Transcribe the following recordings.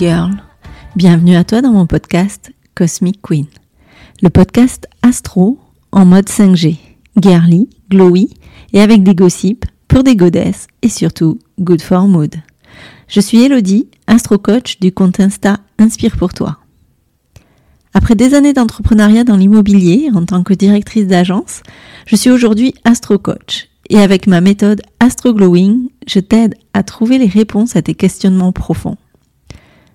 Girl, bienvenue à toi dans mon podcast Cosmic Queen, le podcast astro en mode 5G, girly, glowy et avec des gossips pour des godesses et surtout good for mood. Je suis Elodie, astro coach du compte Insta Inspire pour toi. Après des années d'entrepreneuriat dans l'immobilier en tant que directrice d'agence, je suis aujourd'hui astro coach et avec ma méthode Astro Glowing, je t'aide à trouver les réponses à tes questionnements profonds.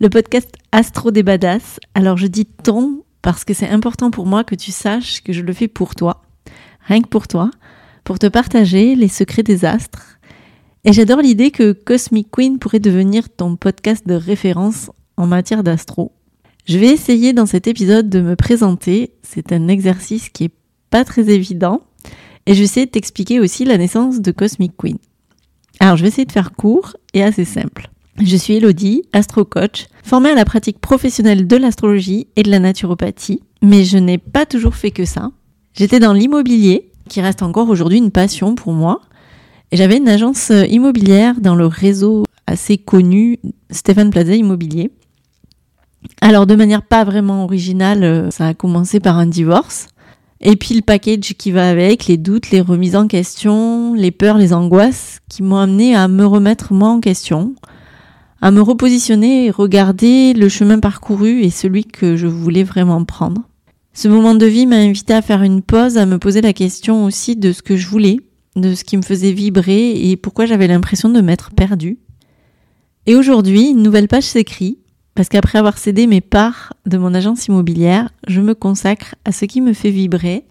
le podcast Astro des Badass. Alors, je dis ton parce que c'est important pour moi que tu saches que je le fais pour toi, rien que pour toi, pour te partager les secrets des astres. Et j'adore l'idée que Cosmic Queen pourrait devenir ton podcast de référence en matière d'astro. Je vais essayer dans cet épisode de me présenter. C'est un exercice qui est pas très évident. Et je vais essayer de t'expliquer aussi la naissance de Cosmic Queen. Alors, je vais essayer de faire court et assez simple. Je suis Elodie, astro-coach, formée à la pratique professionnelle de l'astrologie et de la naturopathie, mais je n'ai pas toujours fait que ça. J'étais dans l'immobilier, qui reste encore aujourd'hui une passion pour moi, et j'avais une agence immobilière dans le réseau assez connu Stéphane Plaza Immobilier. Alors de manière pas vraiment originale, ça a commencé par un divorce. Et puis le package qui va avec, les doutes, les remises en question, les peurs, les angoisses, qui m'ont amené à me remettre moi en question, à me repositionner et regarder le chemin parcouru et celui que je voulais vraiment prendre. Ce moment de vie m'a invité à faire une pause, à me poser la question aussi de ce que je voulais, de ce qui me faisait vibrer et pourquoi j'avais l'impression de m'être perdue. Et aujourd'hui, une nouvelle page s'écrit, parce qu'après avoir cédé mes parts de mon agence immobilière, je me consacre à ce qui me fait vibrer,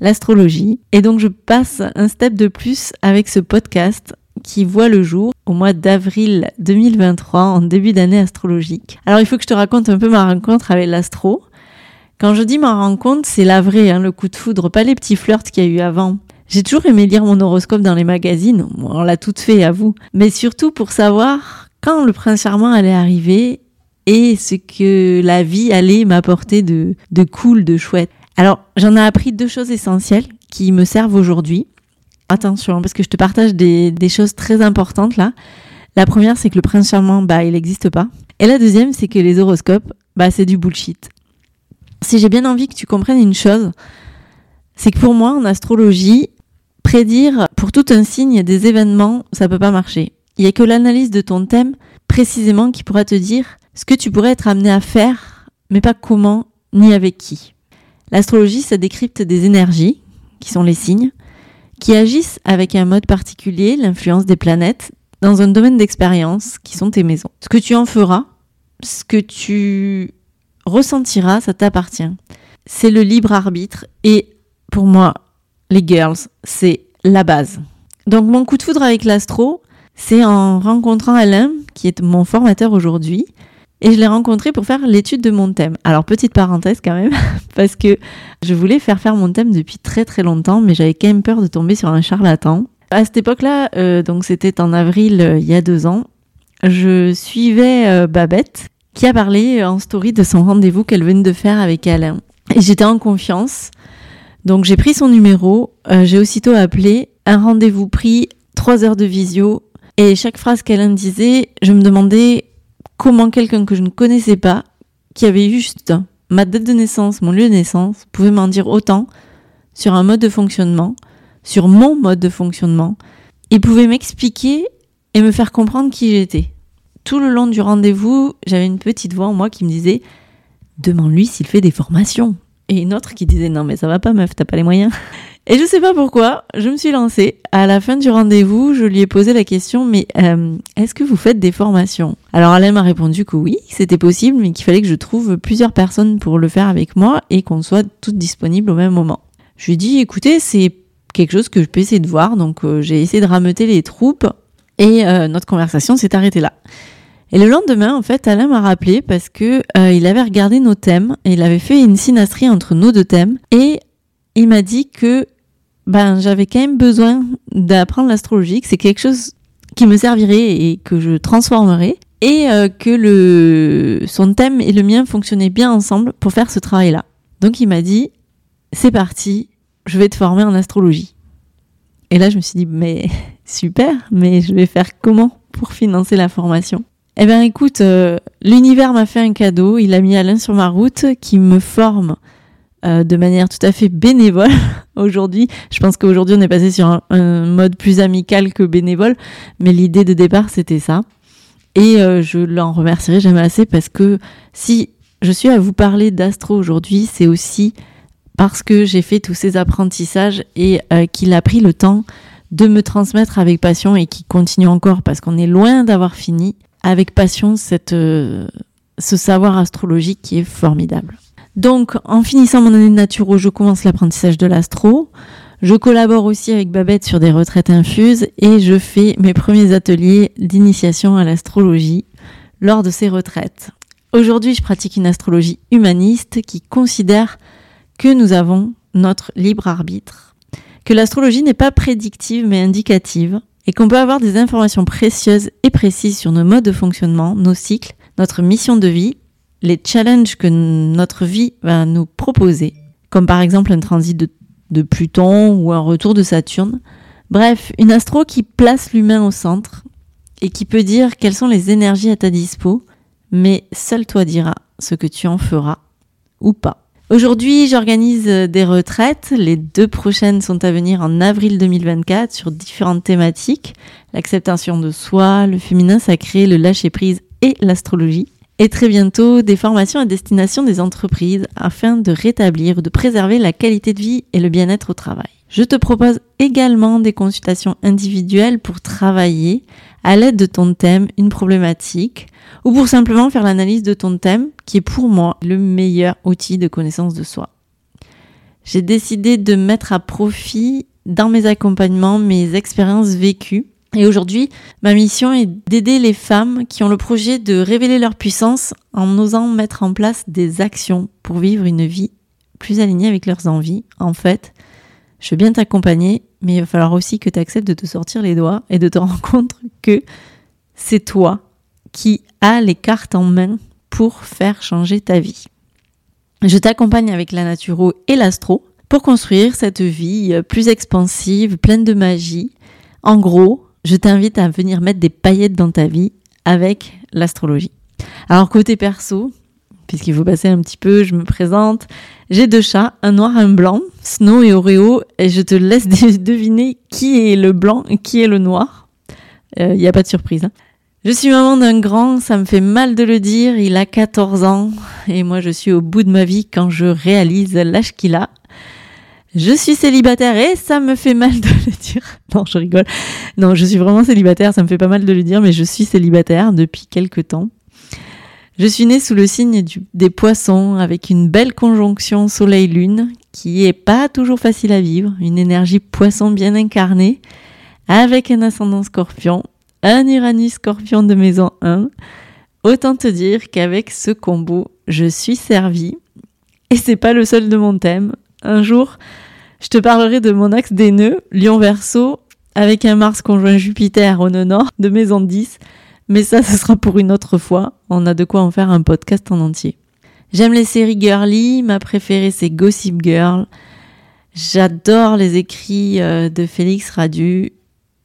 l'astrologie. Et donc je passe un step de plus avec ce podcast qui voit le jour au mois d'avril 2023 en début d'année astrologique. Alors il faut que je te raconte un peu ma rencontre avec l'astro. Quand je dis ma rencontre, c'est la vraie, hein, le coup de foudre, pas les petits flirts qu'il y a eu avant. J'ai toujours aimé lire mon horoscope dans les magazines, on l'a tout fait à vous, mais surtout pour savoir quand le prince charmant allait arriver et ce que la vie allait m'apporter de, de cool, de chouette. Alors j'en ai appris deux choses essentielles qui me servent aujourd'hui. Attention, parce que je te partage des, choses très importantes là. La première, c'est que le prince charmant, bah, il n'existe pas. Et la deuxième, c'est que les horoscopes, bah, c'est du bullshit. Si j'ai bien envie que tu comprennes une chose, c'est que pour moi, en astrologie, prédire pour tout un signe des événements, ça peut pas marcher. Il y a que l'analyse de ton thème précisément qui pourra te dire ce que tu pourrais être amené à faire, mais pas comment ni avec qui. L'astrologie, ça décrypte des énergies, qui sont les signes, qui agissent avec un mode particulier, l'influence des planètes, dans un domaine d'expérience qui sont tes maisons. Ce que tu en feras, ce que tu ressentiras, ça t'appartient. C'est le libre arbitre et pour moi, les girls, c'est la base. Donc mon coup de foudre avec l'astro, c'est en rencontrant Alain, qui est mon formateur aujourd'hui, et je l'ai rencontré pour faire l'étude de mon thème. Alors petite parenthèse quand même, parce que je voulais faire faire mon thème depuis très très longtemps, mais j'avais quand même peur de tomber sur un charlatan. À cette époque-là, euh, donc c'était en avril euh, il y a deux ans, je suivais euh, Babette qui a parlé en story de son rendez-vous qu'elle venait de faire avec Alain. Et j'étais en confiance. Donc j'ai pris son numéro, j'ai aussitôt appelé, un rendez-vous pris, trois heures de visio, et chaque phrase qu'Alain disait, je me demandais comment quelqu'un que je ne connaissais pas, qui avait juste ma date de naissance, mon lieu de naissance, pouvait m'en dire autant sur un mode de fonctionnement, sur mon mode de fonctionnement, et pouvait m'expliquer et me faire comprendre qui j'étais. tout le long du rendez-vous, j'avais une petite voix en moi qui me disait Demande-lui s'il fait des formations. Et une autre qui disait Non, mais ça va pas, meuf, t'as pas les moyens. Et je sais pas pourquoi, je me suis lancée. À la fin du rendez-vous, je lui ai posé la question Mais euh, est-ce que vous faites des formations? Alors Alain m'a répondu que oui, c'était possible, mais qu'il fallait que je trouve plusieurs personnes pour le faire avec moi et qu'on soit toutes disponibles au même moment. Je lui ai dit Écoutez, c'est quelque chose que je peux essayer de voir. Donc euh, j'ai essayé de rameuter les troupes et euh, notre conversation s'est arrêtée là. Et le lendemain, en fait, Alain m'a rappelé parce que euh, il avait regardé nos thèmes et il avait fait une synastrie entre nos deux thèmes et il m'a dit que ben j'avais quand même besoin d'apprendre l'astrologie, que c'est quelque chose qui me servirait et que je transformerais et euh, que le son thème et le mien fonctionnaient bien ensemble pour faire ce travail-là. Donc il m'a dit c'est parti, je vais te former en astrologie. Et là je me suis dit mais super, mais je vais faire comment pour financer la formation? Eh bien écoute, euh, l'univers m'a fait un cadeau, il a mis Alain sur ma route qui me forme euh, de manière tout à fait bénévole aujourd'hui. Je pense qu'aujourd'hui on est passé sur un, mode plus amical que bénévole, mais l'idée de départ c'était ça. Et euh, je l'en remercierai jamais assez parce que si je suis à vous parler d'astro aujourd'hui, c'est aussi parce que j'ai fait tous ces apprentissages et qu'il a pris le temps de me transmettre avec passion et qui continue encore parce qu'on est loin d'avoir fini avec passion euh, ce savoir astrologique qui est formidable. Donc, en finissant mon année de naturo, je commence l'apprentissage de l'astro. Je collabore aussi avec Babette sur des retraites infuses et je fais mes premiers ateliers d'initiation à l'astrologie lors de ces retraites. Aujourd'hui, je pratique une astrologie humaniste qui considère que nous avons notre libre arbitre, que l'astrologie n'est pas prédictive mais indicative, et qu'on peut avoir des informations précieuses et précises sur nos modes de fonctionnement, nos cycles, notre mission de vie, les challenges que notre vie va nous proposer, comme par exemple un transit de, Pluton ou un retour de Saturne. Bref, une astro qui place l'humain au centre et qui peut dire quelles sont les énergies à ta dispo, mais seul toi diras ce que tu en feras ou pas. Aujourd'hui, j'organise des retraites. Les deux prochaines sont à venir en avril 2024 sur différentes thématiques. L'acceptation de soi, le féminin sacré, le lâcher-prise et l'astrologie. Et très bientôt, des formations à destination des entreprises afin de rétablir ou de préserver la qualité de vie et le bien-être au travail. Je te propose également des consultations individuelles pour travailler à l'aide de ton thème une problématique ou pour simplement faire l'analyse de ton thème qui est pour moi le meilleur outil de connaissance de soi. J'ai décidé de mettre à profit dans mes accompagnements mes expériences vécues et aujourd'hui, ma mission est d'aider les femmes qui ont le projet de révéler leur puissance en osant mettre en place des actions pour vivre une vie plus alignée avec leurs envies. En fait, je veux bien t'accompagner, mais il va falloir aussi que tu acceptes de te sortir les doigts et de te rendre compte que c'est toi qui as les cartes en main pour faire changer ta vie. Je t'accompagne avec la naturo et l'astro pour construire cette vie plus expansive, pleine de magie. En gros, je t'invite à venir mettre des paillettes dans ta vie avec l'astrologie. Alors côté perso, puisqu'il faut passer un petit peu, je me présente. J'ai deux chats, un noir et un blanc, Snow et Oreo, et je te laisse deviner qui est le blanc et qui est le noir. Il euh, n'y a pas de surprise. Hein. Je suis maman d'un grand, ça me fait mal de le dire, il a 14 ans, et moi je suis au bout de ma vie quand je réalise l'âge qu'il a. Je suis célibataire et ça me fait mal de le dire. Non, je rigole. Non, je suis vraiment célibataire, ça me fait pas mal de le dire, mais je suis célibataire depuis quelques temps. Je suis née sous le signe des poissons avec une belle conjonction soleil-lune qui est pas toujours facile à vivre, une énergie poisson bien incarnée avec un ascendant scorpion, un Uranus scorpion de maison 1. Autant te dire qu'avec ce combo, je suis servie. Et c'est pas le seul de mon thème. Un jour, je te parlerai de mon axe des nœuds, Lion Verseau, avec un Mars conjoint Jupiter au nord de maison 10 mais ça, ce sera pour une autre fois. On a de quoi en faire un podcast en entier. J'aime les séries girly. Ma préférée, c'est Gossip Girl. J'adore les écrits euh, de Félix Radu.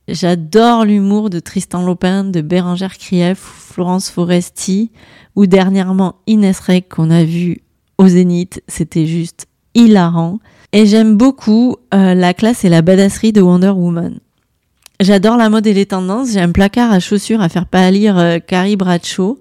J'adore l'humour de Tristan Lopin, de Bérangère Krief, Florence Foresti, ou dernièrement Inès Rec qu'on a vu au Zénith. C'était juste hilarant. Et j'aime beaucoup euh, la classe et la badasserie de Wonder Woman. J'adore la mode et les tendances. J'ai un placard à chaussures à faire pâlir euh, Carrie Bradshaw.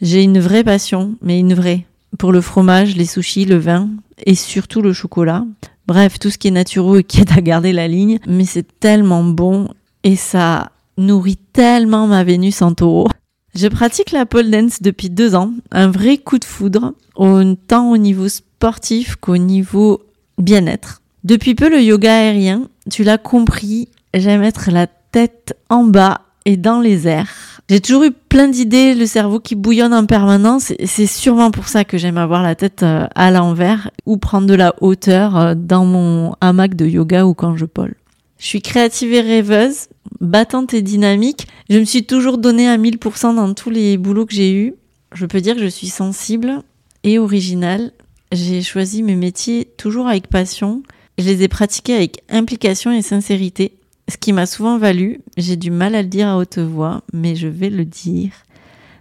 J'ai une vraie passion, mais une vraie, pour le fromage, les sushis, le vin et surtout le chocolat. Bref, tout ce qui est naturel et qui est à garder la ligne. Mais c'est tellement bon et ça nourrit tellement ma Vénus en taureau. Je pratique la pole dance depuis deux ans, un vrai coup de foudre, autant au niveau sportif qu'au niveau bien-être. Depuis peu, le yoga aérien, tu l'as compris, j'aime être la tête en bas et dans les airs. J'ai toujours eu plein d'idées, le cerveau qui bouillonne en permanence. C'est sûrement pour ça que j'aime avoir la tête euh, à l'envers ou prendre de la hauteur euh, dans mon hamac de yoga ou quand je pole. Je suis créative et rêveuse, battante et dynamique. Je me suis toujours donnée à 1000% dans tous les boulots que j'ai eus. Je peux dire que je suis sensible et originale. J'ai choisi mes métiers toujours avec passion. Je les ai pratiqués avec implication et sincérité. Ce qui m'a souvent valu, j'ai du mal à le dire à haute voix, mais je vais le dire,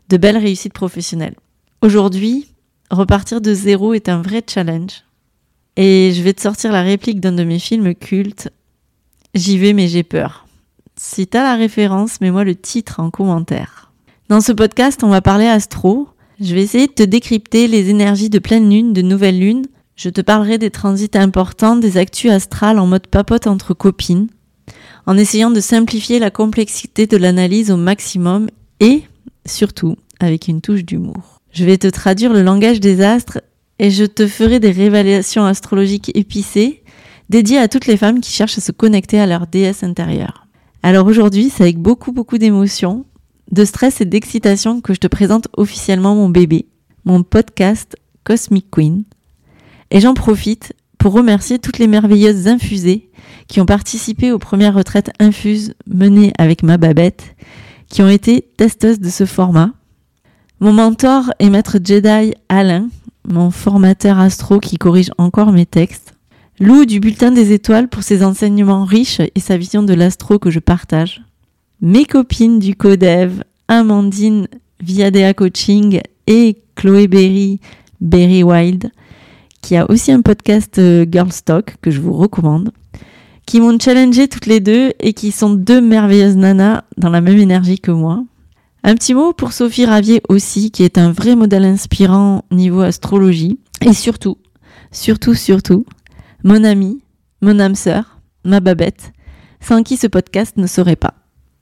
de belles réussites professionnelles. Aujourd'hui, repartir de zéro est un vrai challenge. Et je vais te sortir la réplique d'un de mes films cultes. J'y vais mais j'ai peur. Si t'as la référence, mets-moi le titre en commentaire. Dans ce podcast, on va parler astro. Je vais essayer de te décrypter les énergies de pleine lune, de nouvelle lune. Je te parlerai des transits importants, des actus astrales en mode papote entre copines en essayant de simplifier la complexité de l'analyse au maximum et, surtout, avec une touche d'humour. Je vais te traduire le langage des astres et je te ferai des révélations astrologiques épicées dédiées à toutes les femmes qui cherchent à se connecter à leur déesse intérieure. Alors aujourd'hui, c'est avec beaucoup beaucoup d'émotions, de stress et d'excitation que je te présente officiellement mon bébé, mon podcast Cosmic Queen. Et j'en profite pour remercier toutes les merveilleuses infusées qui ont participé aux premières retraites infuses menées avec ma babette, qui ont été testeuses de ce format. Mon mentor est maître Jedi Alain, mon formateur astro qui corrige encore mes textes. Lou du bulletin des étoiles pour ses enseignements riches et sa vision de l'astro que je partage. Mes copines du Codev, Amandine Viadea Coaching et Chloé Berry, Berry Wild, qui a aussi un podcast euh, Girl Stock que je vous recommande, qui m'ont challengé toutes les deux et qui sont deux merveilleuses nanas dans la même énergie que moi. Un petit mot pour Sophie Ravier aussi, qui est un vrai modèle inspirant niveau astrologie. Et surtout, surtout, surtout, mon amie, mon âme sœur, ma babette, sans qui ce podcast ne serait pas.